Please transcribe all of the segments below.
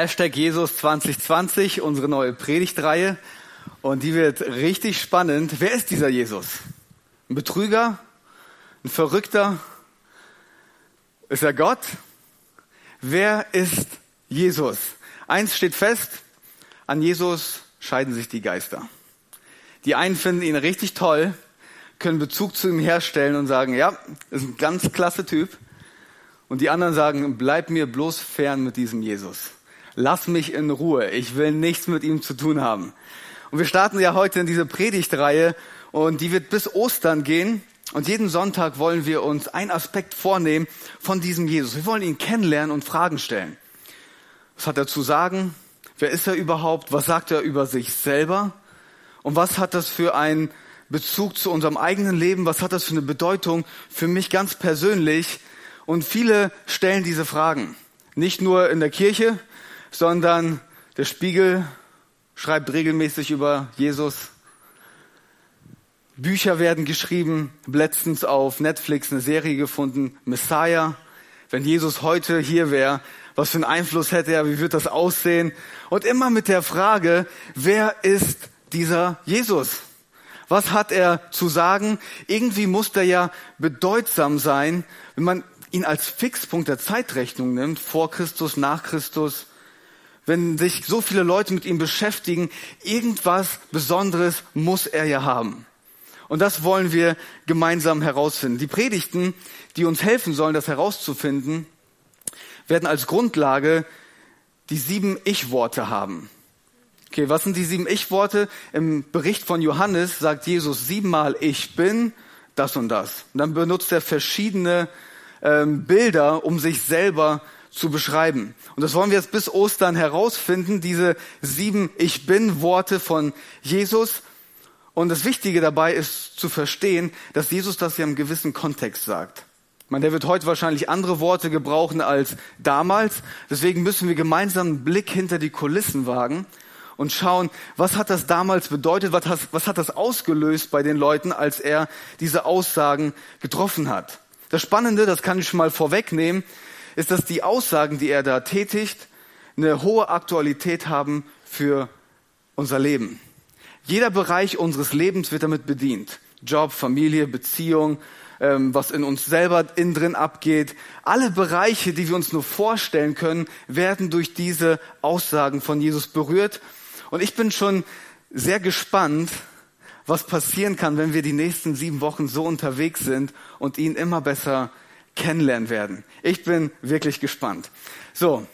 Hashtag Jesus 2020, unsere neue Predigtreihe. Und die wird richtig spannend. Wer ist dieser Jesus? Ein Betrüger? Ein Verrückter? Ist er Gott? Wer ist Jesus? Eins steht fest, an Jesus scheiden sich die Geister. Die einen finden ihn richtig toll, können Bezug zu ihm herstellen und sagen, ja, ist ein ganz klasse Typ. Und die anderen sagen, bleib mir bloß fern mit diesem Jesus. Lass mich in Ruhe. Ich will nichts mit ihm zu tun haben. Und wir starten ja heute in diese Predigtreihe und die wird bis Ostern gehen. Und jeden Sonntag wollen wir uns einen Aspekt vornehmen von diesem Jesus. Wir wollen ihn kennenlernen und Fragen stellen. Was hat er zu sagen? Wer ist er überhaupt? Was sagt er über sich selber? Und was hat das für einen Bezug zu unserem eigenen Leben? Was hat das für eine Bedeutung für mich ganz persönlich? Und viele stellen diese Fragen. Nicht nur in der Kirche, sondern der Spiegel schreibt regelmäßig über Jesus. Bücher werden geschrieben, letztens auf Netflix eine Serie gefunden, Messiah. Wenn Jesus heute hier wäre, was für einen Einfluss hätte er, wie wird das aussehen? Und immer mit der Frage, wer ist dieser Jesus? Was hat er zu sagen? Irgendwie muss er ja bedeutsam sein, wenn man ihn als Fixpunkt der Zeitrechnung nimmt, vor Christus, nach Christus, wenn sich so viele Leute mit ihm beschäftigen, irgendwas Besonderes muss er ja haben. Und das wollen wir gemeinsam herausfinden. Die Predigten, die uns helfen sollen, das herauszufinden, werden als Grundlage die sieben Ich-Worte haben. Okay, was sind die sieben Ich-Worte? Im Bericht von Johannes sagt Jesus siebenmal Ich bin das und das. Und dann benutzt er verschiedene ähm, Bilder, um sich selber zu beschreiben. Und das wollen wir jetzt bis Ostern herausfinden, diese sieben Ich bin Worte von Jesus. Und das Wichtige dabei ist zu verstehen, dass Jesus das ja im gewissen Kontext sagt. Meine, der wird heute wahrscheinlich andere Worte gebrauchen als damals. Deswegen müssen wir gemeinsam einen Blick hinter die Kulissen wagen und schauen, was hat das damals bedeutet, was hat, was hat das ausgelöst bei den Leuten, als er diese Aussagen getroffen hat. Das Spannende, das kann ich schon mal vorwegnehmen, ist, dass die Aussagen, die er da tätigt, eine hohe Aktualität haben für unser Leben. Jeder Bereich unseres Lebens wird damit bedient. Job, Familie, Beziehung, ähm, was in uns selber innen drin abgeht. Alle Bereiche, die wir uns nur vorstellen können, werden durch diese Aussagen von Jesus berührt. Und ich bin schon sehr gespannt, was passieren kann, wenn wir die nächsten sieben Wochen so unterwegs sind und ihn immer besser kennenlernen werden. Ich bin wirklich gespannt. So,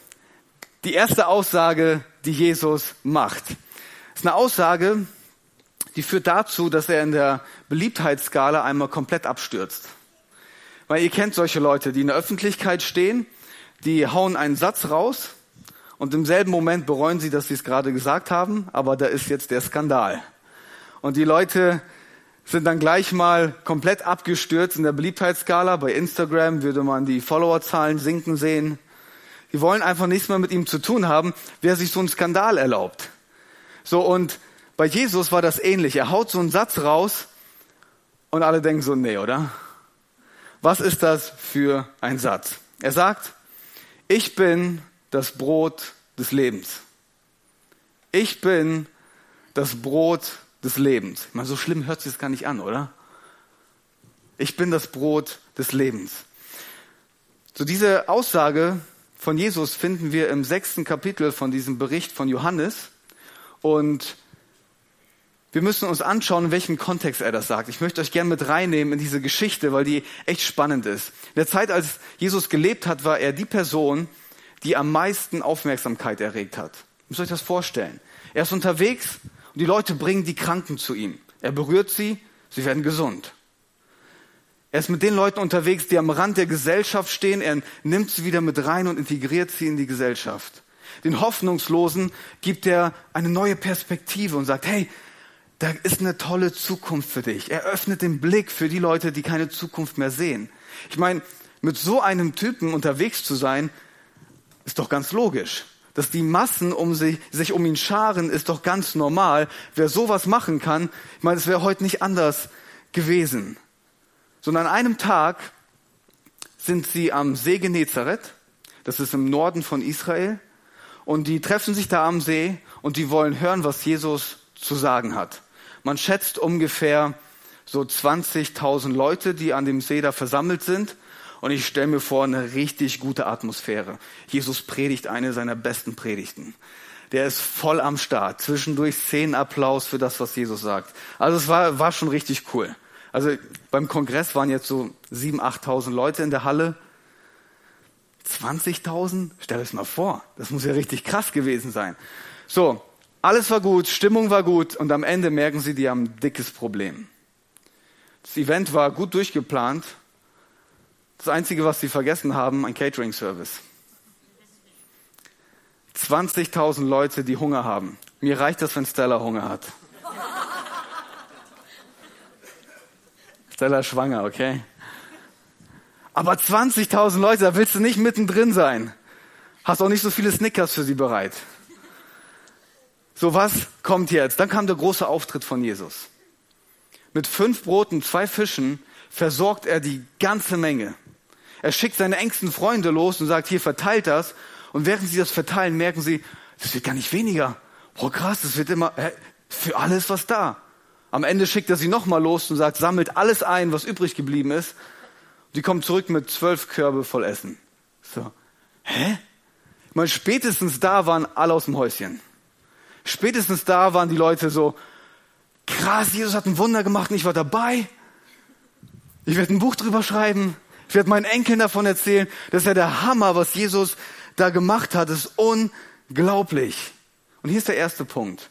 die erste Aussage, die Jesus macht, ist eine Aussage, die führt dazu, dass er in der Beliebtheitsskala einmal komplett abstürzt. Weil ihr kennt solche Leute, die in der Öffentlichkeit stehen, die hauen einen Satz raus und im selben Moment bereuen sie, dass sie es gerade gesagt haben, aber da ist jetzt der Skandal. Und die Leute sind dann gleich mal komplett abgestürzt in der Beliebtheitsskala. Bei Instagram würde man die Followerzahlen sinken sehen. Die wollen einfach nichts mehr mit ihm zu tun haben, wer sich so einen Skandal erlaubt. So, und bei Jesus war das ähnlich. Er haut so einen Satz raus und alle denken so, nee, oder? Was ist das für ein Satz? Er sagt, ich bin das Brot des Lebens. Ich bin das Brot des Lebens. Mal so schlimm hört sich das gar nicht an, oder? Ich bin das Brot des Lebens. So diese Aussage von Jesus finden wir im sechsten Kapitel von diesem Bericht von Johannes und wir müssen uns anschauen, in welchem Kontext er das sagt. Ich möchte euch gerne mit reinnehmen in diese Geschichte, weil die echt spannend ist. In der Zeit, als Jesus gelebt hat, war er die Person, die am meisten Aufmerksamkeit erregt hat. Ihr müsst euch das vorstellen. Er ist unterwegs und die Leute bringen die Kranken zu ihm. Er berührt sie, sie werden gesund. Er ist mit den Leuten unterwegs, die am Rand der Gesellschaft stehen. Er nimmt sie wieder mit rein und integriert sie in die Gesellschaft. Den Hoffnungslosen gibt er eine neue Perspektive und sagt, hey, da ist eine tolle Zukunft für dich. Er öffnet den Blick für die Leute, die keine Zukunft mehr sehen. Ich meine, mit so einem Typen unterwegs zu sein, ist doch ganz logisch. Dass die Massen um sich, sich um ihn scharen, ist doch ganz normal. Wer sowas machen kann, ich meine, es wäre heute nicht anders gewesen. Sondern an einem Tag sind sie am See Genezareth, das ist im Norden von Israel, und die treffen sich da am See und die wollen hören, was Jesus zu sagen hat. Man schätzt ungefähr so 20.000 Leute, die an dem See da versammelt sind. Und ich stelle mir vor, eine richtig gute Atmosphäre. Jesus predigt eine seiner besten Predigten. Der ist voll am Start. Zwischendurch Szenenapplaus für das, was Jesus sagt. Also es war, war schon richtig cool. Also beim Kongress waren jetzt so 7.000, 8.000 Leute in der Halle. 20.000? Stell es mal vor. Das muss ja richtig krass gewesen sein. So, alles war gut, Stimmung war gut und am Ende merken sie, die haben ein dickes Problem. Das Event war gut durchgeplant. Das Einzige, was sie vergessen haben, ein Catering-Service. 20.000 Leute, die Hunger haben. Mir reicht das, wenn Stella Hunger hat. Stella ist schwanger, okay? Aber 20.000 Leute, da willst du nicht mittendrin sein. Hast auch nicht so viele Snickers für sie bereit. So was kommt jetzt? Dann kam der große Auftritt von Jesus. Mit fünf Broten, zwei Fischen versorgt er die ganze Menge. Er schickt seine engsten Freunde los und sagt, hier verteilt das. Und während sie das verteilen, merken sie, das wird gar nicht weniger. Boah, krass, das wird immer, für alles was da. Am Ende schickt er sie nochmal los und sagt, sammelt alles ein, was übrig geblieben ist. Und die kommen zurück mit zwölf Körbe voll Essen. So. Hä? Ich meine, spätestens da waren alle aus dem Häuschen. Spätestens da waren die Leute so, krass, Jesus hat ein Wunder gemacht und ich war dabei. Ich werde ein Buch drüber schreiben. Ich werde meinen Enkeln davon erzählen. Das ist ja der Hammer, was Jesus da gemacht hat. Das ist unglaublich. Und hier ist der erste Punkt.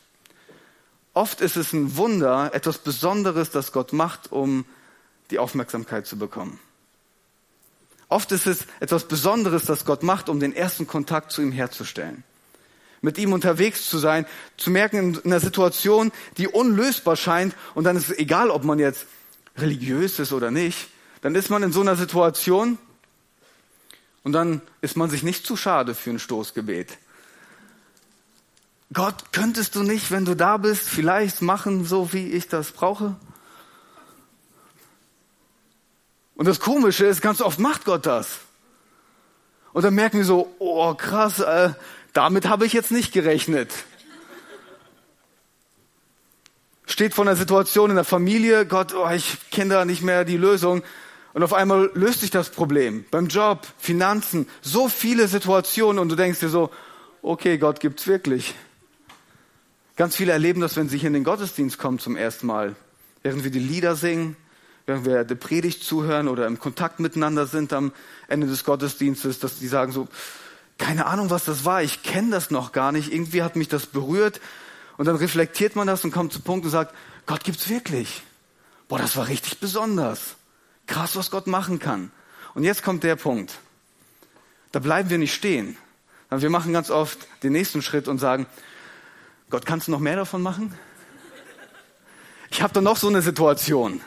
Oft ist es ein Wunder, etwas Besonderes, das Gott macht, um die Aufmerksamkeit zu bekommen. Oft ist es etwas Besonderes, das Gott macht, um den ersten Kontakt zu ihm herzustellen mit ihm unterwegs zu sein, zu merken in einer Situation, die unlösbar scheint, und dann ist es egal, ob man jetzt religiös ist oder nicht, dann ist man in so einer Situation und dann ist man sich nicht zu schade für ein Stoßgebet. Gott, könntest du nicht, wenn du da bist, vielleicht machen, so wie ich das brauche? Und das Komische ist, ganz oft macht Gott das. Und dann merken wir so, oh krass, äh, damit habe ich jetzt nicht gerechnet. Steht von der Situation in der Familie, Gott, oh, ich kenne da nicht mehr die Lösung. Und auf einmal löst sich das Problem. Beim Job, Finanzen, so viele Situationen und du denkst dir so, okay, Gott gibt's wirklich. Ganz viele erleben das, wenn sie hier in den Gottesdienst kommen zum ersten Mal. Während wir die Lieder singen, während wir der Predigt zuhören oder im Kontakt miteinander sind am Ende des Gottesdienstes, dass die sagen so, keine Ahnung, was das war, ich kenne das noch gar nicht, irgendwie hat mich das berührt. Und dann reflektiert man das und kommt zu Punkt und sagt, Gott gibt's wirklich. Boah, das war richtig besonders. Krass, was Gott machen kann. Und jetzt kommt der Punkt. Da bleiben wir nicht stehen. Wir machen ganz oft den nächsten Schritt und sagen, Gott, kannst du noch mehr davon machen? Ich habe da noch so eine Situation.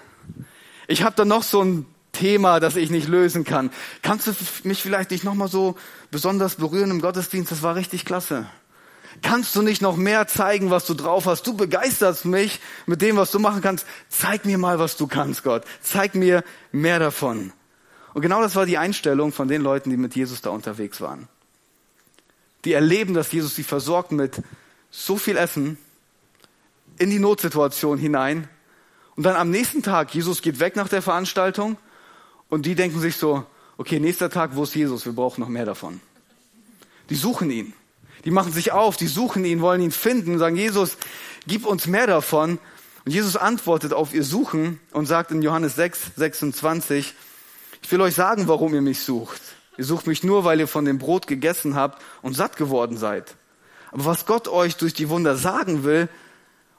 Ich habe da noch so ein Thema, das ich nicht lösen kann. Kannst du mich vielleicht nicht nochmal so besonders berühren im Gottesdienst? Das war richtig klasse. Kannst du nicht noch mehr zeigen, was du drauf hast? Du begeisterst mich mit dem, was du machen kannst. Zeig mir mal, was du kannst, Gott. Zeig mir mehr davon. Und genau das war die Einstellung von den Leuten, die mit Jesus da unterwegs waren. Die erleben, dass Jesus sie versorgt mit so viel Essen in die Notsituation hinein. Und dann am nächsten Tag, Jesus geht weg nach der Veranstaltung und die denken sich so, okay, nächster Tag, wo ist Jesus? Wir brauchen noch mehr davon. Die suchen ihn. Die machen sich auf, die suchen ihn, wollen ihn finden und sagen, Jesus, gib uns mehr davon. Und Jesus antwortet auf ihr Suchen und sagt in Johannes 6, 26, ich will euch sagen, warum ihr mich sucht. Ihr sucht mich nur, weil ihr von dem Brot gegessen habt und satt geworden seid. Aber was Gott euch durch die Wunder sagen will,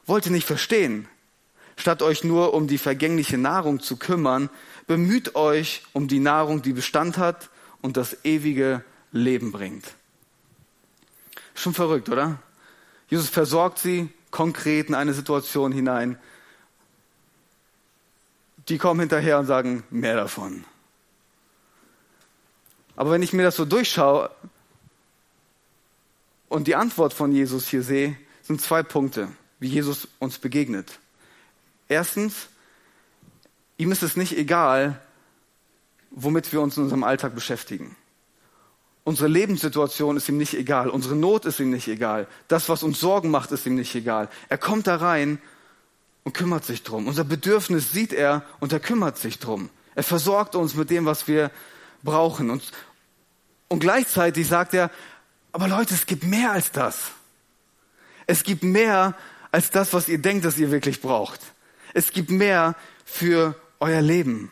wollt ihr nicht verstehen. Statt euch nur um die vergängliche Nahrung zu kümmern, bemüht euch um die Nahrung, die Bestand hat und das ewige Leben bringt. Schon verrückt, oder? Jesus versorgt sie konkret in eine Situation hinein. Die kommen hinterher und sagen, mehr davon. Aber wenn ich mir das so durchschaue und die Antwort von Jesus hier sehe, sind zwei Punkte, wie Jesus uns begegnet. Erstens, ihm ist es nicht egal, womit wir uns in unserem Alltag beschäftigen. Unsere Lebenssituation ist ihm nicht egal. Unsere Not ist ihm nicht egal. Das, was uns Sorgen macht, ist ihm nicht egal. Er kommt da rein und kümmert sich drum. Unser Bedürfnis sieht er und er kümmert sich drum. Er versorgt uns mit dem, was wir brauchen. Und, und gleichzeitig sagt er, aber Leute, es gibt mehr als das. Es gibt mehr als das, was ihr denkt, dass ihr wirklich braucht. Es gibt mehr für euer Leben.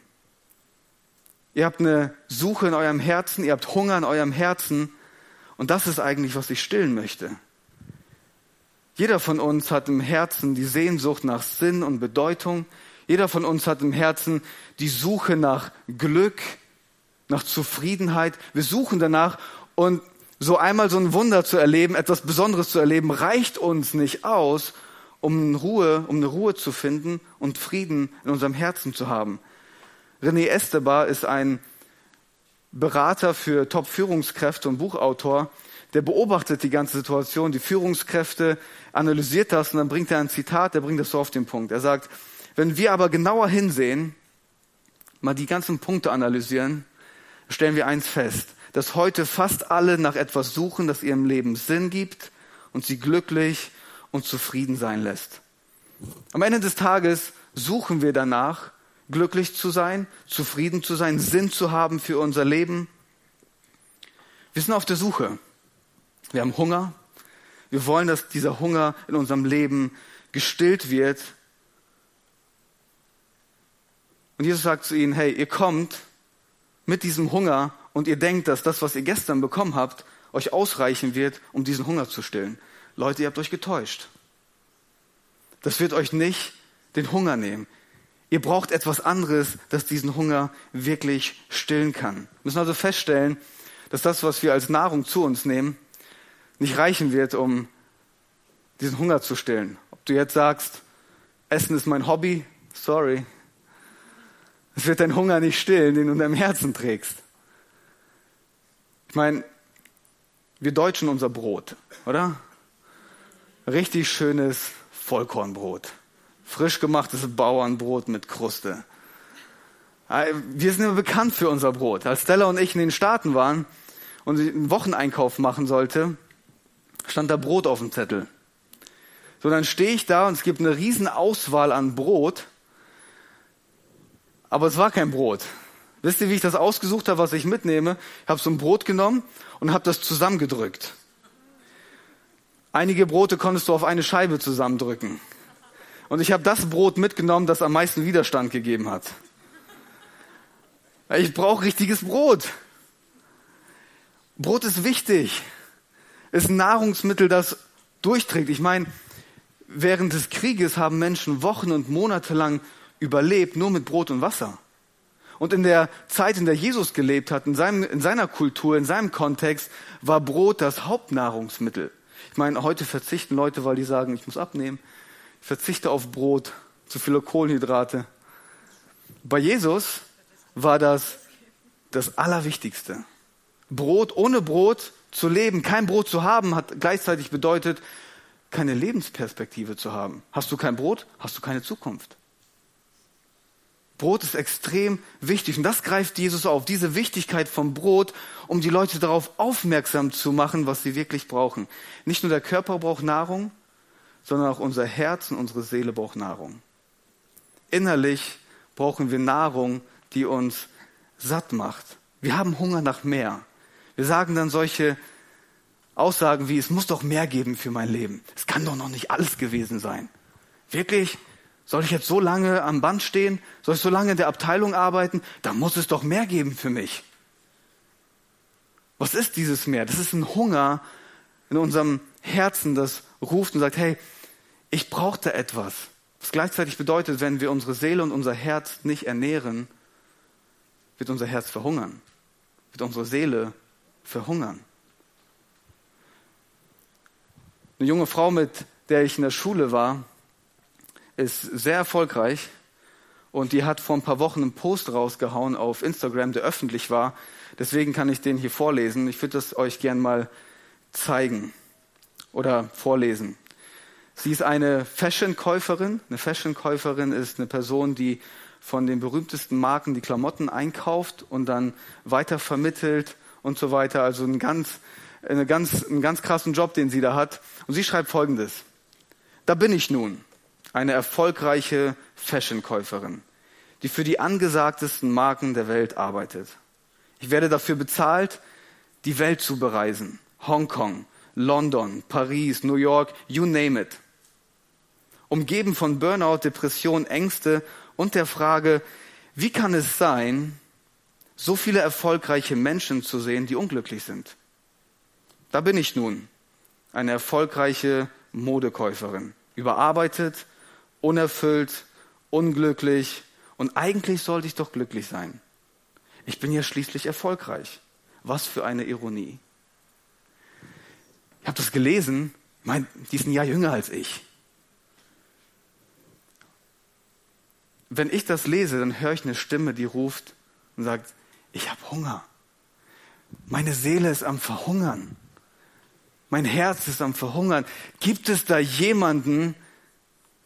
Ihr habt eine Suche in eurem Herzen, ihr habt Hunger in eurem Herzen. Und das ist eigentlich, was ich stillen möchte. Jeder von uns hat im Herzen die Sehnsucht nach Sinn und Bedeutung. Jeder von uns hat im Herzen die Suche nach Glück, nach Zufriedenheit. Wir suchen danach und so einmal so ein Wunder zu erleben, etwas Besonderes zu erleben, reicht uns nicht aus, um Ruhe, um eine Ruhe zu finden und Frieden in unserem Herzen zu haben. René Estebar ist ein Berater für Top-Führungskräfte und Buchautor, der beobachtet die ganze Situation, die Führungskräfte, analysiert das und dann bringt er ein Zitat, der bringt das so auf den Punkt. Er sagt, wenn wir aber genauer hinsehen, mal die ganzen Punkte analysieren, stellen wir eins fest, dass heute fast alle nach etwas suchen, das ihrem Leben Sinn gibt und sie glücklich und zufrieden sein lässt. Am Ende des Tages suchen wir danach, glücklich zu sein, zufrieden zu sein, Sinn zu haben für unser Leben. Wir sind auf der Suche. Wir haben Hunger. Wir wollen, dass dieser Hunger in unserem Leben gestillt wird. Und Jesus sagt zu ihnen, hey, ihr kommt mit diesem Hunger und ihr denkt, dass das, was ihr gestern bekommen habt, euch ausreichen wird, um diesen Hunger zu stillen. Leute, ihr habt euch getäuscht. Das wird euch nicht den Hunger nehmen. Ihr braucht etwas anderes, das diesen Hunger wirklich stillen kann. Wir müssen also feststellen, dass das, was wir als Nahrung zu uns nehmen, nicht reichen wird, um diesen Hunger zu stillen. Ob du jetzt sagst, Essen ist mein Hobby, sorry. Es wird dein Hunger nicht stillen, den du in deinem Herzen trägst. Ich meine, wir Deutschen unser Brot, oder? Richtig schönes Vollkornbrot. Frisch gemachtes Bauernbrot mit Kruste. Äh, wir sind immer bekannt für unser Brot. Als Stella und ich in den Staaten waren und einen Wocheneinkauf machen sollte, stand da Brot auf dem Zettel. So, dann stehe ich da und es gibt eine riesen Auswahl an Brot, aber es war kein Brot. Wisst ihr, wie ich das ausgesucht habe, was ich mitnehme? Ich habe so ein Brot genommen und habe das zusammengedrückt. Einige Brote konntest du auf eine Scheibe zusammendrücken. Und ich habe das Brot mitgenommen, das am meisten Widerstand gegeben hat. Ich brauche richtiges Brot. Brot ist wichtig. Ist ein Nahrungsmittel, das durchträgt. Ich meine, während des Krieges haben Menschen Wochen und Monate lang überlebt, nur mit Brot und Wasser. Und in der Zeit, in der Jesus gelebt hat, in, seinem, in seiner Kultur, in seinem Kontext, war Brot das Hauptnahrungsmittel. Ich meine, heute verzichten Leute, weil die sagen, ich muss abnehmen verzichte auf Brot, zu viele Kohlenhydrate. Bei Jesus war das das Allerwichtigste. Brot, ohne Brot zu leben, kein Brot zu haben, hat gleichzeitig bedeutet, keine Lebensperspektive zu haben. Hast du kein Brot, hast du keine Zukunft. Brot ist extrem wichtig und das greift Jesus auf, diese Wichtigkeit vom Brot, um die Leute darauf aufmerksam zu machen, was sie wirklich brauchen. Nicht nur der Körper braucht Nahrung, sondern auch unser Herz und unsere Seele braucht Nahrung. Innerlich brauchen wir Nahrung, die uns satt macht. Wir haben Hunger nach mehr. Wir sagen dann solche Aussagen wie, es muss doch mehr geben für mein Leben. Es kann doch noch nicht alles gewesen sein. Wirklich? Soll ich jetzt so lange am Band stehen? Soll ich so lange in der Abteilung arbeiten? Da muss es doch mehr geben für mich. Was ist dieses Mehr? Das ist ein Hunger in unserem Herzen, das ruft und sagt, hey, ich brauchte etwas. Was gleichzeitig bedeutet, wenn wir unsere Seele und unser Herz nicht ernähren, wird unser Herz verhungern, wird unsere Seele verhungern. Eine junge Frau, mit der ich in der Schule war, ist sehr erfolgreich und die hat vor ein paar Wochen einen Post rausgehauen auf Instagram, der öffentlich war. Deswegen kann ich den hier vorlesen. Ich würde das euch gern mal zeigen oder vorlesen. Sie ist eine Fashion-Käuferin. Eine Fashion-Käuferin ist eine Person, die von den berühmtesten Marken die Klamotten einkauft und dann weiter vermittelt und so weiter. Also ein ganz, eine ganz, einen ganz krassen Job, den sie da hat. Und sie schreibt Folgendes. Da bin ich nun, eine erfolgreiche Fashion-Käuferin, die für die angesagtesten Marken der Welt arbeitet. Ich werde dafür bezahlt, die Welt zu bereisen. Hongkong, London, Paris, New York, you name it umgeben von Burnout, Depression, Ängste und der Frage, wie kann es sein, so viele erfolgreiche Menschen zu sehen, die unglücklich sind? Da bin ich nun, eine erfolgreiche Modekäuferin, überarbeitet, unerfüllt, unglücklich und eigentlich sollte ich doch glücklich sein. Ich bin ja schließlich erfolgreich. Was für eine Ironie. Ich habe das gelesen, mein, die ein Jahr jünger als ich. Wenn ich das lese, dann höre ich eine Stimme, die ruft und sagt, ich habe Hunger. Meine Seele ist am Verhungern. Mein Herz ist am Verhungern. Gibt es da jemanden,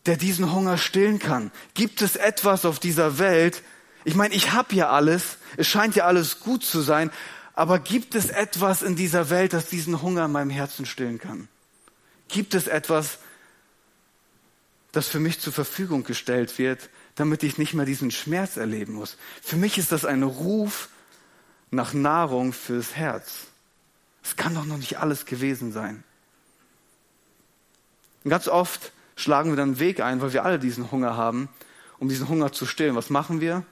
der diesen Hunger stillen kann? Gibt es etwas auf dieser Welt? Ich meine, ich habe ja alles. Es scheint ja alles gut zu sein. Aber gibt es etwas in dieser Welt, das diesen Hunger in meinem Herzen stillen kann? Gibt es etwas, das für mich zur Verfügung gestellt wird, damit ich nicht mehr diesen Schmerz erleben muss. Für mich ist das ein Ruf nach Nahrung fürs Herz. Es kann doch noch nicht alles gewesen sein. Und ganz oft schlagen wir dann einen Weg ein, weil wir alle diesen Hunger haben, um diesen Hunger zu stillen. Was machen wir?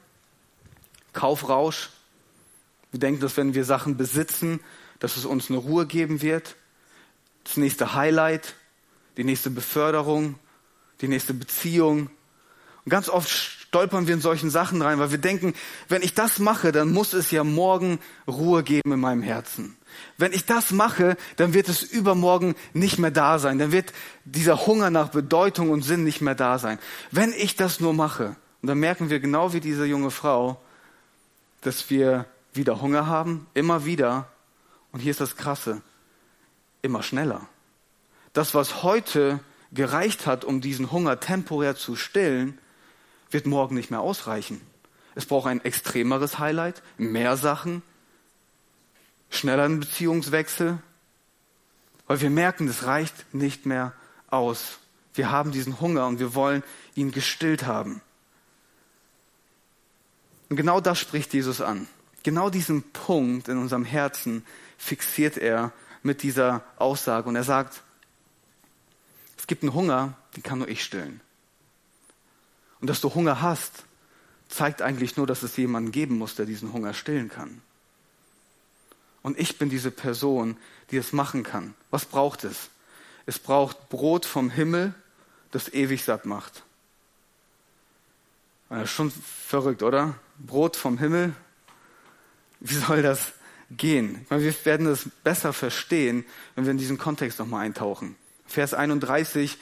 Kaufrausch. Wir denken, dass wenn wir Sachen besitzen, dass es uns eine Ruhe geben wird. Das nächste Highlight, die nächste Beförderung, die nächste Beziehung, und ganz oft stolpern wir in solchen Sachen rein, weil wir denken, wenn ich das mache, dann muss es ja morgen Ruhe geben in meinem Herzen. Wenn ich das mache, dann wird es übermorgen nicht mehr da sein. Dann wird dieser Hunger nach Bedeutung und Sinn nicht mehr da sein. Wenn ich das nur mache, und dann merken wir genau wie diese junge Frau, dass wir wieder Hunger haben, immer wieder. Und hier ist das Krasse, immer schneller. Das, was heute gereicht hat, um diesen Hunger temporär zu stillen, wird morgen nicht mehr ausreichen. Es braucht ein extremeres Highlight, mehr Sachen, schnelleren Beziehungswechsel, weil wir merken, es reicht nicht mehr aus. Wir haben diesen Hunger und wir wollen ihn gestillt haben. Und genau das spricht Jesus an. Genau diesen Punkt in unserem Herzen fixiert er mit dieser Aussage. Und er sagt, es gibt einen Hunger, den kann nur ich stillen. Und dass du Hunger hast, zeigt eigentlich nur, dass es jemanden geben muss, der diesen Hunger stillen kann. Und ich bin diese Person, die es machen kann. Was braucht es? Es braucht Brot vom Himmel, das ewig satt macht. Ist schon verrückt, oder? Brot vom Himmel. Wie soll das gehen? Meine, wir werden es besser verstehen, wenn wir in diesen Kontext nochmal eintauchen. Vers 31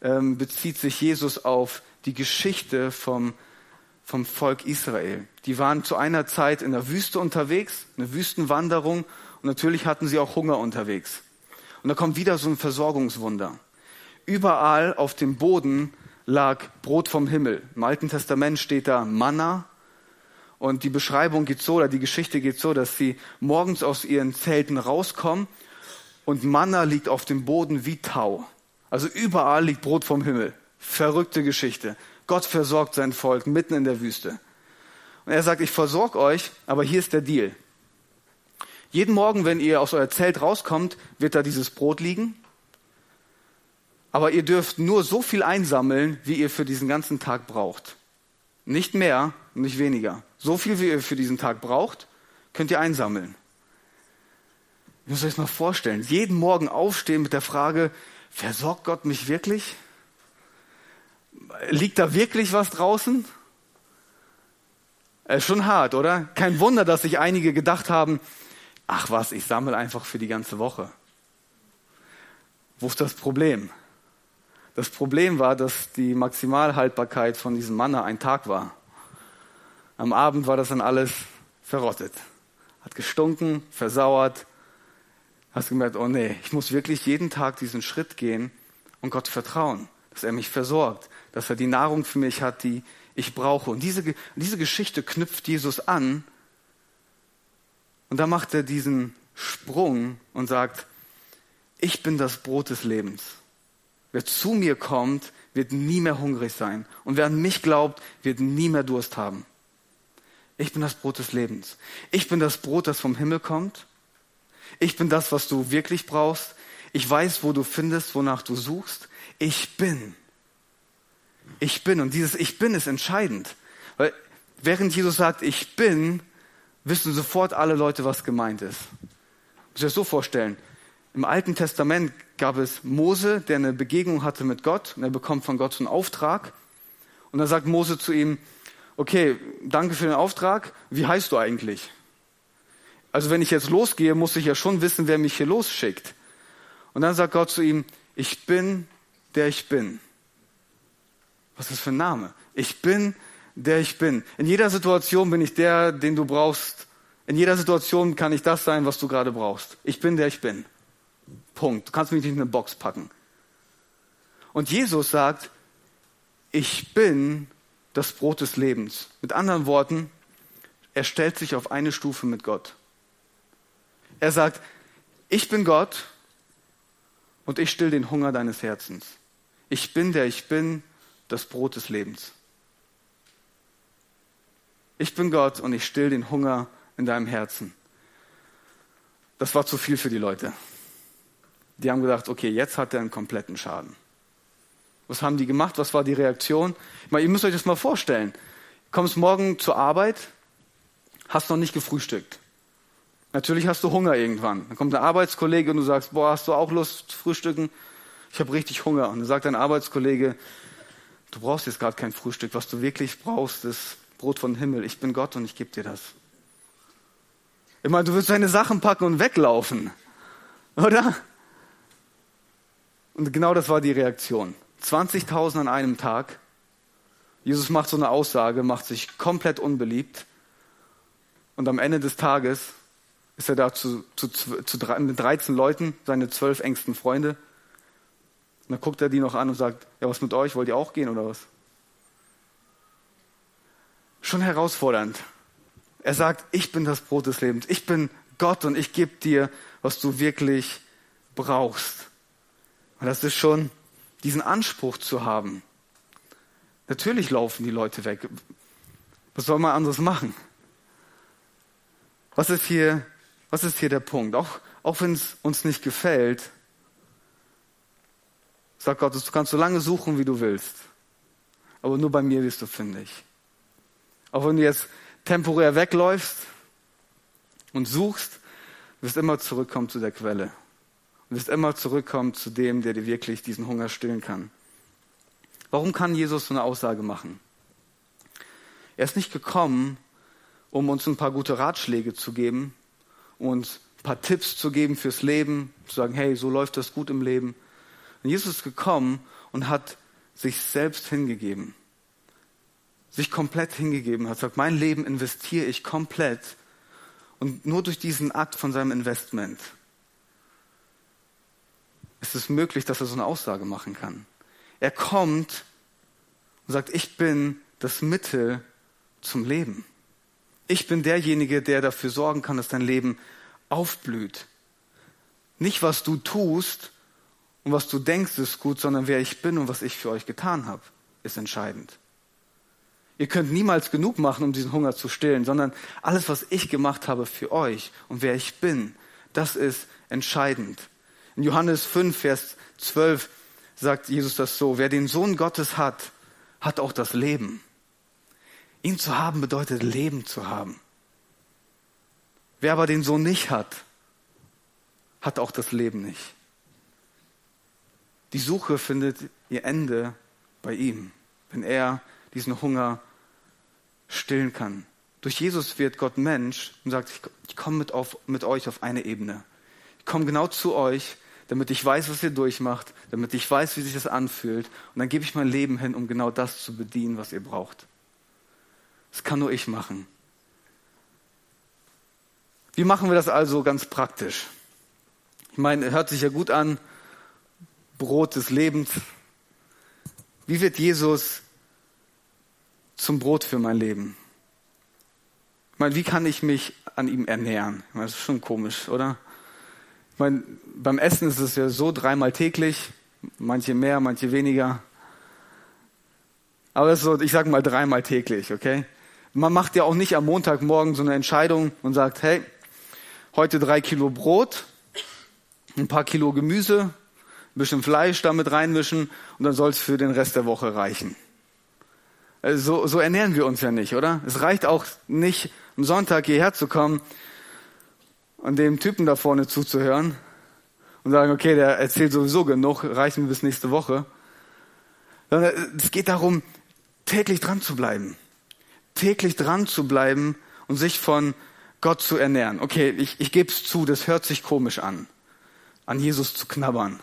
ähm, bezieht sich Jesus auf die Geschichte vom, vom Volk Israel. Die waren zu einer Zeit in der Wüste unterwegs, eine Wüstenwanderung und natürlich hatten sie auch Hunger unterwegs. Und da kommt wieder so ein Versorgungswunder. Überall auf dem Boden lag Brot vom Himmel. Im Alten Testament steht da Manna. Und die Beschreibung geht so, oder die Geschichte geht so, dass sie morgens aus ihren Zelten rauskommen und Manna liegt auf dem Boden wie Tau. Also überall liegt Brot vom Himmel. Verrückte Geschichte. Gott versorgt sein Volk mitten in der Wüste. Und er sagt, ich versorge euch, aber hier ist der Deal. Jeden Morgen, wenn ihr aus euer Zelt rauskommt, wird da dieses Brot liegen. Aber ihr dürft nur so viel einsammeln, wie ihr für diesen ganzen Tag braucht. Nicht mehr, nicht weniger. So viel, wie ihr für diesen Tag braucht, könnt ihr einsammeln. Ich muss euch das mal vorstellen. Jeden Morgen aufstehen mit der Frage, versorgt Gott mich wirklich? Liegt da wirklich was draußen? Ist schon hart, oder? Kein Wunder, dass sich einige gedacht haben, ach was, ich sammle einfach für die ganze Woche. Wo ist das Problem? Das Problem war, dass die Maximalhaltbarkeit von diesem Manna ein Tag war. Am Abend war das dann alles verrottet. Hat gestunken, versauert. Hast gemerkt, oh nee, ich muss wirklich jeden Tag diesen Schritt gehen und Gott vertrauen, dass er mich versorgt, dass er die Nahrung für mich hat, die ich brauche. Und diese, diese Geschichte knüpft Jesus an. Und da macht er diesen Sprung und sagt, ich bin das Brot des Lebens. Wer zu mir kommt, wird nie mehr hungrig sein. Und wer an mich glaubt, wird nie mehr Durst haben. Ich bin das Brot des Lebens. Ich bin das Brot, das vom Himmel kommt. Ich bin das, was du wirklich brauchst. Ich weiß, wo du findest, wonach du suchst. Ich bin. Ich bin. Und dieses Ich bin ist entscheidend. Weil während Jesus sagt, ich bin, wissen sofort alle Leute, was gemeint ist. Muss ich das so vorstellen. Im Alten Testament gab es Mose, der eine Begegnung hatte mit Gott und er bekommt von Gott einen Auftrag. Und dann sagt Mose zu ihm, okay, danke für den Auftrag, wie heißt du eigentlich? Also wenn ich jetzt losgehe, muss ich ja schon wissen, wer mich hier losschickt. Und dann sagt Gott zu ihm, ich bin, der ich bin. Was ist das für ein Name? Ich bin, der ich bin. In jeder Situation bin ich der, den du brauchst. In jeder Situation kann ich das sein, was du gerade brauchst. Ich bin, der ich bin. Punkt. Du kannst mich nicht in eine Box packen. Und Jesus sagt, ich bin das Brot des Lebens. Mit anderen Worten, er stellt sich auf eine Stufe mit Gott. Er sagt, ich bin Gott und ich still den Hunger deines Herzens. Ich bin der ich bin, das Brot des Lebens. Ich bin Gott und ich still den Hunger in deinem Herzen. Das war zu viel für die Leute. Die haben gedacht, okay, jetzt hat er einen kompletten Schaden. Was haben die gemacht? Was war die Reaktion? Ich meine, ihr müsst euch das mal vorstellen. Du kommst morgen zur Arbeit, hast noch nicht gefrühstückt. Natürlich hast du Hunger irgendwann. Dann kommt ein Arbeitskollege und du sagst, boah, hast du auch Lust zu frühstücken? Ich habe richtig Hunger. Und dann sagt dein Arbeitskollege, du brauchst jetzt gerade kein Frühstück. Was du wirklich brauchst, ist Brot vom Himmel. Ich bin Gott und ich gebe dir das. Ich meine, du wirst deine Sachen packen und weglaufen. Oder? Und genau das war die Reaktion. 20.000 an einem Tag. Jesus macht so eine Aussage, macht sich komplett unbeliebt. Und am Ende des Tages ist er da zu, zu, zu, mit 13 Leuten, seine zwölf engsten Freunde. Und dann guckt er die noch an und sagt, ja, was mit euch? Wollt ihr auch gehen oder was? Schon herausfordernd. Er sagt, ich bin das Brot des Lebens. Ich bin Gott und ich gebe dir, was du wirklich brauchst. Und das ist schon diesen Anspruch zu haben. Natürlich laufen die Leute weg. Was soll man anderes machen? Was ist hier, was ist hier der Punkt? Auch, auch wenn es uns nicht gefällt, sagt Gott, du kannst so lange suchen, wie du willst. Aber nur bei mir wirst du fündig. Auch wenn du jetzt temporär wegläufst und suchst, wirst immer zurückkommen zu der Quelle. Du wirst immer zurückkommen zu dem, der dir wirklich diesen Hunger stillen kann. Warum kann Jesus so eine Aussage machen? Er ist nicht gekommen, um uns ein paar gute Ratschläge zu geben, uns ein paar Tipps zu geben fürs Leben, zu sagen, hey, so läuft das gut im Leben. Und Jesus ist gekommen und hat sich selbst hingegeben. Sich komplett hingegeben hat, sagt, mein Leben investiere ich komplett. Und nur durch diesen Akt von seinem Investment ist es möglich, dass er so eine Aussage machen kann. Er kommt und sagt, ich bin das Mittel zum Leben. Ich bin derjenige, der dafür sorgen kann, dass dein Leben aufblüht. Nicht, was du tust und was du denkst, ist gut, sondern wer ich bin und was ich für euch getan habe, ist entscheidend. Ihr könnt niemals genug machen, um diesen Hunger zu stillen, sondern alles, was ich gemacht habe für euch und wer ich bin, das ist entscheidend. In Johannes 5, Vers 12 sagt Jesus das so, wer den Sohn Gottes hat, hat auch das Leben. Ihn zu haben bedeutet Leben zu haben. Wer aber den Sohn nicht hat, hat auch das Leben nicht. Die Suche findet ihr Ende bei ihm, wenn er diesen Hunger stillen kann. Durch Jesus wird Gott Mensch und sagt, ich komme mit, mit euch auf eine Ebene. Ich komme genau zu euch damit ich weiß, was ihr durchmacht, damit ich weiß, wie sich das anfühlt. Und dann gebe ich mein Leben hin, um genau das zu bedienen, was ihr braucht. Das kann nur ich machen. Wie machen wir das also ganz praktisch? Ich meine, hört sich ja gut an. Brot des Lebens. Wie wird Jesus zum Brot für mein Leben? Ich meine, wie kann ich mich an ihm ernähren? Ich meine, das ist schon komisch, oder? Ich meine, beim Essen ist es ja so dreimal täglich, manche mehr, manche weniger. Aber es ist so, ich sage mal dreimal täglich, okay? Man macht ja auch nicht am Montagmorgen so eine Entscheidung und sagt, hey, heute drei Kilo Brot, ein paar Kilo Gemüse, ein bisschen Fleisch damit reinmischen und dann soll es für den Rest der Woche reichen. Also so, so ernähren wir uns ja nicht, oder? Es reicht auch nicht, am Sonntag hierher zu kommen und dem Typen da vorne zuzuhören und sagen, okay, der erzählt sowieso genug, reicht mir bis nächste Woche. Es geht darum, täglich dran zu bleiben. Täglich dran zu bleiben und sich von Gott zu ernähren. Okay, ich, ich gebe es zu, das hört sich komisch an, an Jesus zu knabbern.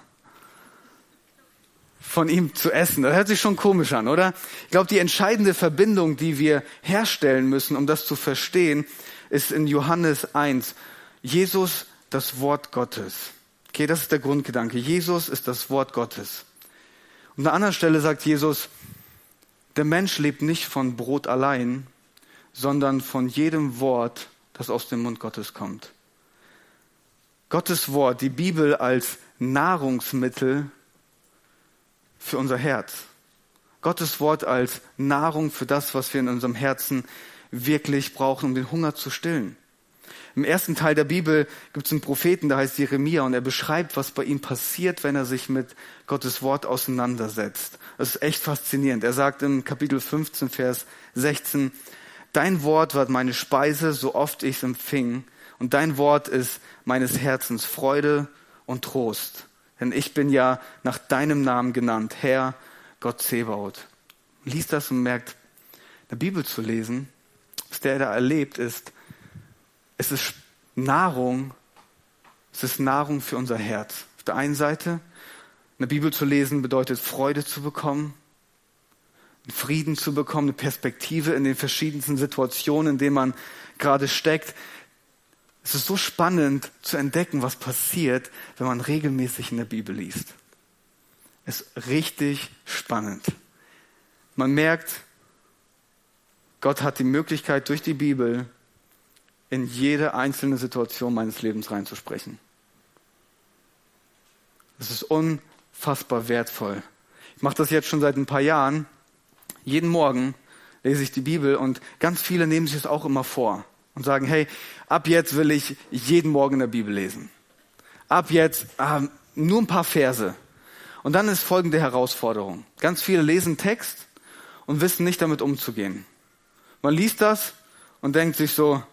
Von ihm zu essen. Das hört sich schon komisch an, oder? Ich glaube, die entscheidende Verbindung, die wir herstellen müssen, um das zu verstehen, ist in Johannes 1. Jesus, das Wort Gottes. Okay, das ist der Grundgedanke. Jesus ist das Wort Gottes. Und an einer anderen Stelle sagt Jesus, der Mensch lebt nicht von Brot allein, sondern von jedem Wort, das aus dem Mund Gottes kommt. Gottes Wort, die Bibel als Nahrungsmittel für unser Herz. Gottes Wort als Nahrung für das, was wir in unserem Herzen wirklich brauchen, um den Hunger zu stillen. Im ersten Teil der Bibel gibt es einen Propheten, der heißt Jeremia, und er beschreibt, was bei ihm passiert, wenn er sich mit Gottes Wort auseinandersetzt. Das ist echt faszinierend. Er sagt im Kapitel 15, Vers 16, Dein Wort wird meine Speise, so oft ich es empfing. Und dein Wort ist meines Herzens Freude und Trost. Denn ich bin ja nach deinem Namen genannt, Herr Gott Zebaut. Liest das und merkt, in der Bibel zu lesen, was der da erlebt, ist, es ist Nahrung, es ist Nahrung für unser Herz. Auf der einen Seite, in der Bibel zu lesen bedeutet Freude zu bekommen, Frieden zu bekommen, eine Perspektive in den verschiedensten Situationen, in denen man gerade steckt. Es ist so spannend zu entdecken, was passiert, wenn man regelmäßig in der Bibel liest. Es ist richtig spannend. Man merkt, Gott hat die Möglichkeit, durch die Bibel in jede einzelne Situation meines Lebens reinzusprechen. Es ist unfassbar wertvoll. Ich mache das jetzt schon seit ein paar Jahren jeden Morgen lese ich die Bibel und ganz viele nehmen sich das auch immer vor und sagen, hey, ab jetzt will ich jeden Morgen in der Bibel lesen. Ab jetzt äh, nur ein paar Verse. Und dann ist folgende Herausforderung. Ganz viele lesen Text und wissen nicht damit umzugehen. Man liest das und denkt sich so,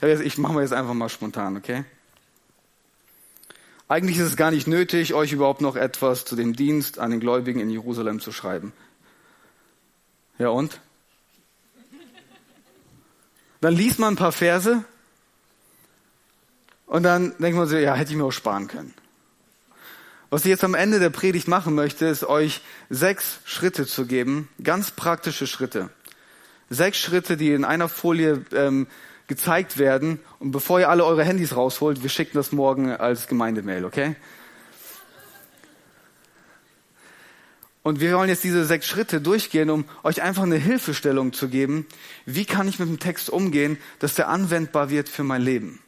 ich mache mal jetzt einfach mal spontan, okay? Eigentlich ist es gar nicht nötig, euch überhaupt noch etwas zu dem Dienst an den Gläubigen in Jerusalem zu schreiben. Ja und? Dann liest man ein paar Verse und dann denkt man so, ja, hätte ich mir auch sparen können. Was ich jetzt am Ende der Predigt machen möchte, ist euch sechs Schritte zu geben, ganz praktische Schritte. Sechs Schritte, die in einer Folie ähm, gezeigt werden. Und bevor ihr alle eure Handys rausholt, wir schicken das morgen als Gemeindemail, okay? Und wir wollen jetzt diese sechs Schritte durchgehen, um euch einfach eine Hilfestellung zu geben. Wie kann ich mit dem Text umgehen, dass der anwendbar wird für mein Leben?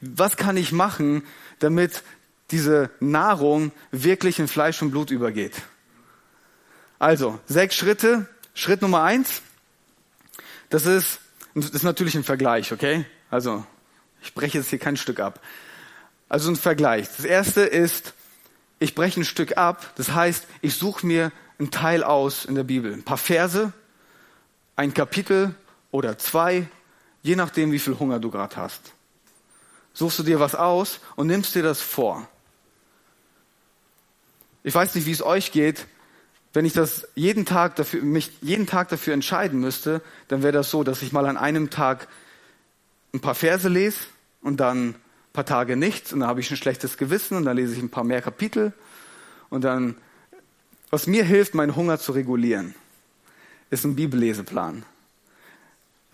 Was kann ich machen, damit diese Nahrung wirklich in Fleisch und Blut übergeht? Also, sechs Schritte. Schritt Nummer eins. Das ist, das ist natürlich ein Vergleich, okay? Also, ich breche jetzt hier kein Stück ab. Also ein Vergleich. Das erste ist, ich breche ein Stück ab. Das heißt, ich suche mir einen Teil aus in der Bibel. Ein paar Verse, ein Kapitel oder zwei, je nachdem, wie viel Hunger du gerade hast. Suchst du dir was aus und nimmst dir das vor. Ich weiß nicht, wie es euch geht. Wenn ich das jeden Tag dafür, mich jeden Tag dafür entscheiden müsste, dann wäre das so, dass ich mal an einem Tag ein paar Verse lese und dann paar Tage nichts und dann habe ich ein schlechtes Gewissen und dann lese ich ein paar mehr Kapitel und dann, was mir hilft, meinen Hunger zu regulieren, ist ein Bibelleseplan.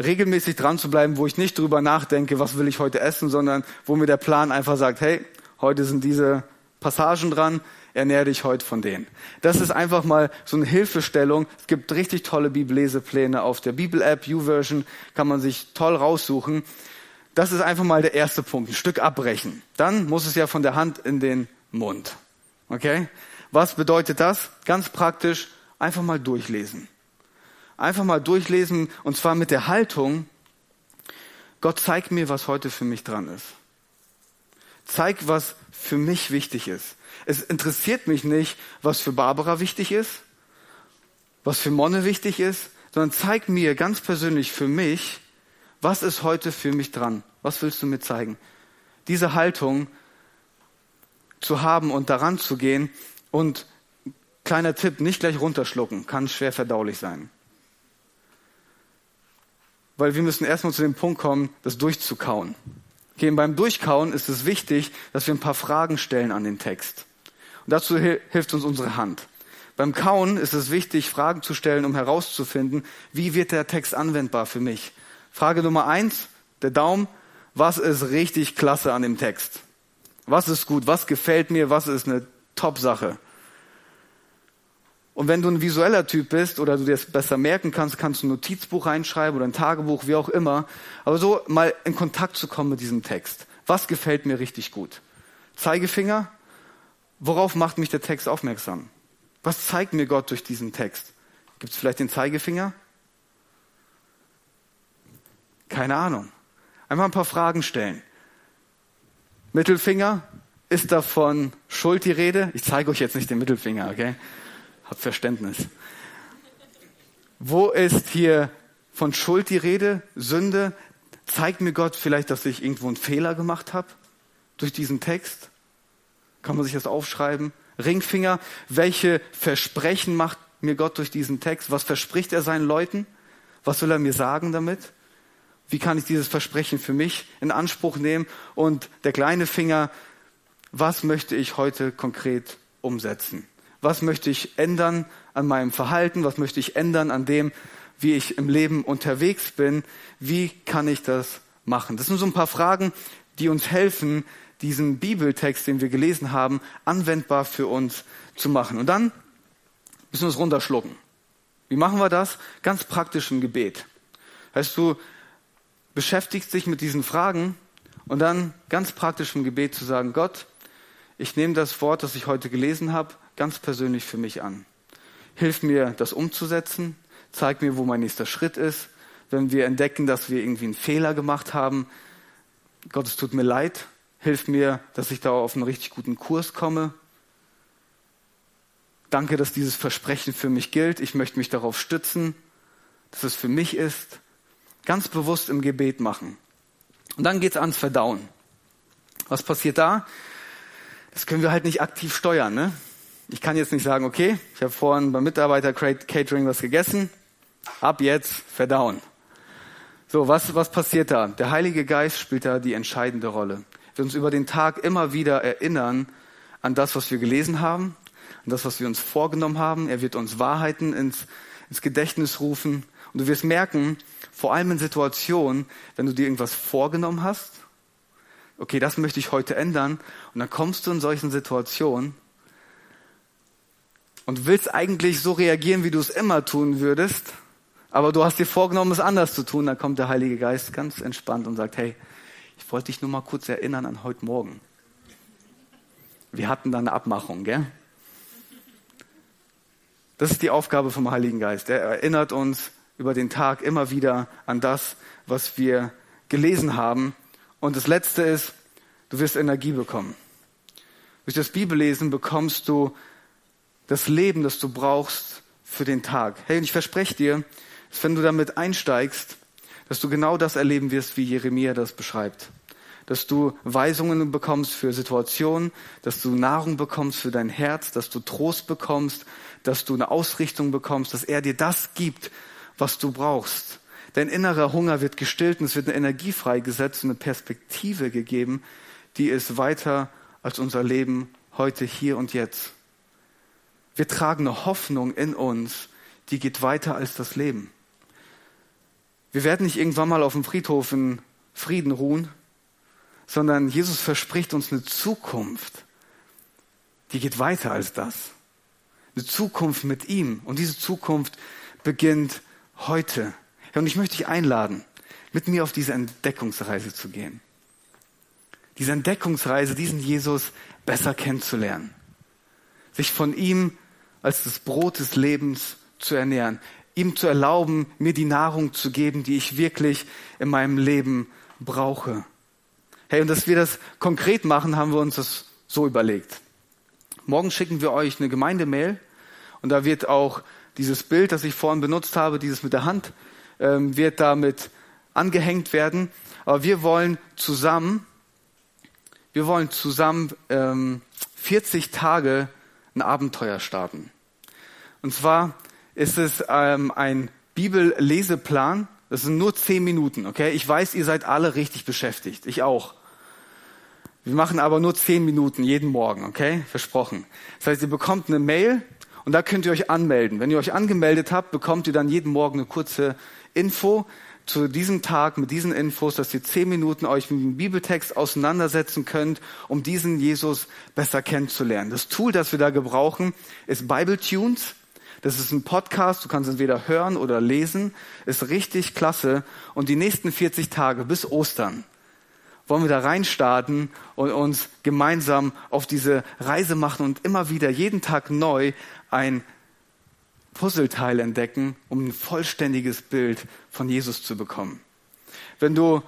Regelmäßig dran zu bleiben, wo ich nicht drüber nachdenke, was will ich heute essen, sondern wo mir der Plan einfach sagt, hey, heute sind diese Passagen dran, ernähre dich heute von denen. Das ist einfach mal so eine Hilfestellung. Es gibt richtig tolle Bibellesepläne auf der Bibel-App, YouVersion, kann man sich toll raussuchen. Das ist einfach mal der erste Punkt, ein Stück abbrechen. Dann muss es ja von der Hand in den Mund. Okay? Was bedeutet das? Ganz praktisch, einfach mal durchlesen. Einfach mal durchlesen und zwar mit der Haltung, Gott zeigt mir, was heute für mich dran ist. Zeig, was für mich wichtig ist. Es interessiert mich nicht, was für Barbara wichtig ist, was für Monne wichtig ist, sondern zeig mir ganz persönlich für mich, was ist heute für mich dran? Was willst du mir zeigen? Diese Haltung zu haben und daran zu gehen und kleiner Tipp, nicht gleich runterschlucken, kann schwer verdaulich sein. Weil wir müssen erstmal zu dem Punkt kommen, das durchzukauen. Okay, beim Durchkauen ist es wichtig, dass wir ein paar Fragen stellen an den Text. Und dazu hilft uns unsere Hand. Beim Kauen ist es wichtig, Fragen zu stellen, um herauszufinden, wie wird der Text anwendbar für mich. Frage Nummer eins, der Daumen. Was ist richtig klasse an dem Text? Was ist gut? Was gefällt mir? Was ist eine Top-Sache? Und wenn du ein visueller Typ bist oder du dir das besser merken kannst, kannst du ein Notizbuch reinschreiben oder ein Tagebuch, wie auch immer. Aber so mal in Kontakt zu kommen mit diesem Text. Was gefällt mir richtig gut? Zeigefinger? Worauf macht mich der Text aufmerksam? Was zeigt mir Gott durch diesen Text? Gibt es vielleicht den Zeigefinger? Keine Ahnung. Einfach ein paar Fragen stellen. Mittelfinger? Ist davon Schuld die Rede? Ich zeige euch jetzt nicht den Mittelfinger, okay? Habt Verständnis. Wo ist hier von Schuld die Rede? Sünde? Zeigt mir Gott vielleicht, dass ich irgendwo einen Fehler gemacht habe durch diesen Text? Kann man sich das aufschreiben? Ringfinger, welche Versprechen macht mir Gott durch diesen Text? Was verspricht er seinen Leuten? Was will er mir sagen damit? Wie kann ich dieses Versprechen für mich in Anspruch nehmen? Und der kleine Finger, was möchte ich heute konkret umsetzen? was möchte ich ändern an meinem Verhalten, was möchte ich ändern an dem, wie ich im Leben unterwegs bin, wie kann ich das machen? Das sind so ein paar Fragen, die uns helfen, diesen Bibeltext, den wir gelesen haben, anwendbar für uns zu machen. Und dann müssen wir es runterschlucken. Wie machen wir das? Ganz praktisch im Gebet. Heißt du, beschäftigst dich mit diesen Fragen und dann ganz praktisch im Gebet zu sagen, Gott, ich nehme das Wort, das ich heute gelesen habe, ganz persönlich für mich an. Hilf mir, das umzusetzen. Zeig mir, wo mein nächster Schritt ist. Wenn wir entdecken, dass wir irgendwie einen Fehler gemacht haben, Gott, es tut mir leid. Hilf mir, dass ich da auf einen richtig guten Kurs komme. Danke, dass dieses Versprechen für mich gilt. Ich möchte mich darauf stützen, dass es für mich ist. Ganz bewusst im Gebet machen. Und dann geht es ans Verdauen. Was passiert da? Das können wir halt nicht aktiv steuern. Ne? Ich kann jetzt nicht sagen, okay, ich habe vorhin beim Mitarbeiter Catering was gegessen, ab jetzt verdauen. So, was, was passiert da? Der Heilige Geist spielt da die entscheidende Rolle. Wir uns über den Tag immer wieder erinnern an das, was wir gelesen haben, an das, was wir uns vorgenommen haben. Er wird uns Wahrheiten ins, ins Gedächtnis rufen. Und du wirst merken, vor allem in Situationen, wenn du dir irgendwas vorgenommen hast, okay, das möchte ich heute ändern, und dann kommst du in solchen Situationen und willst eigentlich so reagieren, wie du es immer tun würdest, aber du hast dir vorgenommen, es anders zu tun, dann kommt der Heilige Geist ganz entspannt und sagt, hey, ich wollte dich nur mal kurz erinnern an heute Morgen. Wir hatten da eine Abmachung, gell? Das ist die Aufgabe vom Heiligen Geist. Er erinnert uns über den Tag immer wieder an das, was wir gelesen haben. Und das Letzte ist, du wirst Energie bekommen. Durch das Bibellesen bekommst du das Leben, das du brauchst für den Tag. Hey, und ich verspreche dir, dass wenn du damit einsteigst, dass du genau das erleben wirst, wie Jeremia das beschreibt. Dass du Weisungen bekommst für Situationen, dass du Nahrung bekommst für dein Herz, dass du Trost bekommst, dass du eine Ausrichtung bekommst, dass er dir das gibt, was du brauchst. Dein innerer Hunger wird gestillt und es wird eine Energie freigesetzt und eine Perspektive gegeben, die ist weiter als unser Leben heute, hier und jetzt. Wir tragen eine Hoffnung in uns, die geht weiter als das Leben. Wir werden nicht irgendwann mal auf dem Friedhof in Frieden ruhen, sondern Jesus verspricht uns eine Zukunft, die geht weiter als das. Eine Zukunft mit ihm. Und diese Zukunft beginnt heute. Und ich möchte dich einladen, mit mir auf diese Entdeckungsreise zu gehen. Diese Entdeckungsreise, diesen Jesus besser kennenzulernen. Sich von ihm als das Brot des Lebens zu ernähren. Ihm zu erlauben, mir die Nahrung zu geben, die ich wirklich in meinem Leben brauche. Hey, und dass wir das konkret machen, haben wir uns das so überlegt. Morgen schicken wir euch eine Gemeindemail und da wird auch dieses Bild, das ich vorhin benutzt habe, dieses mit der Hand, ähm, wird damit angehängt werden. Aber wir wollen zusammen, wir wollen zusammen ähm, 40 Tage ein Abenteuer starten. Und zwar ist es ähm, ein Bibelleseplan. Das sind nur zehn Minuten, okay? Ich weiß, ihr seid alle richtig beschäftigt. Ich auch. Wir machen aber nur zehn Minuten jeden Morgen, okay? Versprochen. Das heißt, ihr bekommt eine Mail und da könnt ihr euch anmelden. Wenn ihr euch angemeldet habt, bekommt ihr dann jeden Morgen eine kurze Info zu diesem Tag mit diesen Infos, dass ihr zehn Minuten euch mit dem Bibeltext auseinandersetzen könnt, um diesen Jesus besser kennenzulernen. Das Tool, das wir da gebrauchen, ist Bible Tunes. Das ist ein Podcast, du kannst entweder hören oder lesen, ist richtig klasse. Und die nächsten 40 Tage bis Ostern wollen wir da reinstarten und uns gemeinsam auf diese Reise machen und immer wieder jeden Tag neu ein Puzzleteil entdecken, um ein vollständiges Bild von Jesus zu bekommen. Wenn du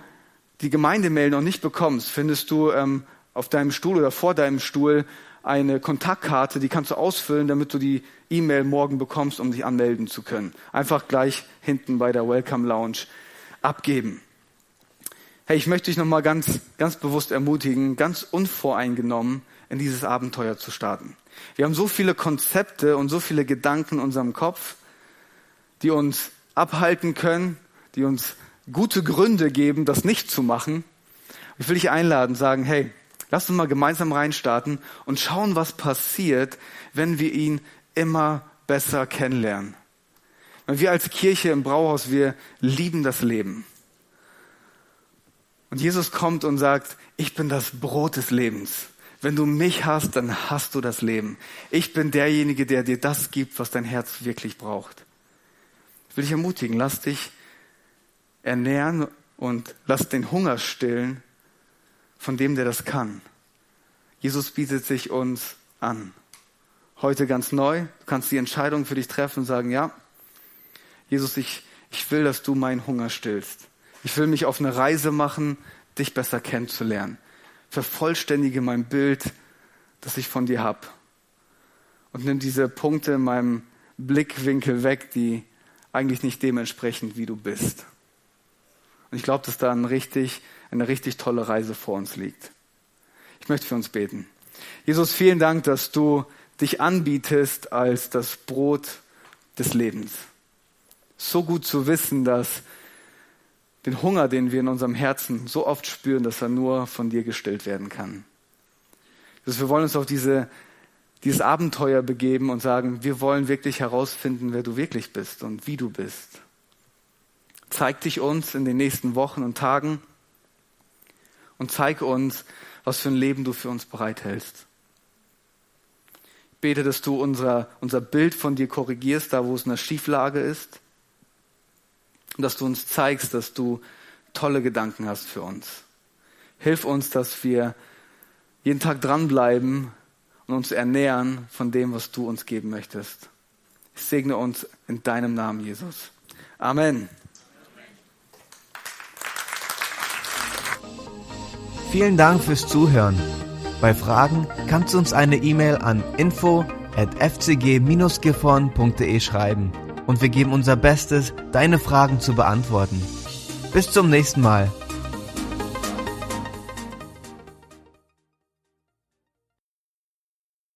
die Gemeindemail noch nicht bekommst, findest du ähm, auf deinem Stuhl oder vor deinem Stuhl eine Kontaktkarte, die kannst du ausfüllen, damit du die E-Mail morgen bekommst, um dich anmelden zu können. Einfach gleich hinten bei der Welcome Lounge abgeben. Hey, ich möchte dich nochmal ganz, ganz bewusst ermutigen, ganz unvoreingenommen in dieses Abenteuer zu starten. Wir haben so viele Konzepte und so viele Gedanken in unserem Kopf, die uns abhalten können, die uns gute Gründe geben, das nicht zu machen. Ich will dich einladen, sagen, hey, lass uns mal gemeinsam reinstarten und schauen, was passiert, wenn wir ihn immer besser kennenlernen. Weil wir als Kirche im Brauhaus, wir lieben das Leben. Und Jesus kommt und sagt, ich bin das Brot des Lebens. Wenn du mich hast, dann hast du das Leben. Ich bin derjenige, der dir das gibt, was dein Herz wirklich braucht. Ich will dich ermutigen, lass dich ernähren und lass den Hunger stillen von dem, der das kann. Jesus bietet sich uns an. Heute ganz neu. Du kannst die Entscheidung für dich treffen und sagen, ja, Jesus, ich, ich will, dass du meinen Hunger stillst. Ich will mich auf eine Reise machen, dich besser kennenzulernen. Vervollständige mein Bild, das ich von dir habe. Und nimm diese Punkte in meinem Blickwinkel weg, die eigentlich nicht dementsprechend, wie du bist. Und ich glaube, dass da ein richtig, eine richtig tolle Reise vor uns liegt. Ich möchte für uns beten. Jesus, vielen Dank, dass du dich anbietest als das Brot des Lebens. So gut zu wissen, dass den Hunger, den wir in unserem Herzen so oft spüren, dass er nur von dir gestillt werden kann. Also wir wollen uns auf diese, dieses Abenteuer begeben und sagen, wir wollen wirklich herausfinden, wer du wirklich bist und wie du bist. Zeig dich uns in den nächsten Wochen und Tagen und zeig uns, was für ein Leben du für uns bereithältst. Ich bete, dass du unser, unser Bild von dir korrigierst, da wo es eine Schieflage ist dass du uns zeigst, dass du tolle Gedanken hast für uns. Hilf uns, dass wir jeden Tag dranbleiben und uns ernähren von dem, was du uns geben möchtest. Ich segne uns in deinem Namen, Jesus. Amen. Vielen Dank fürs Zuhören. Bei Fragen kannst du uns eine E-Mail an info at fcg-gifhorn.de schreiben und wir geben unser Bestes, deine Fragen zu beantworten. Bis zum nächsten Mal.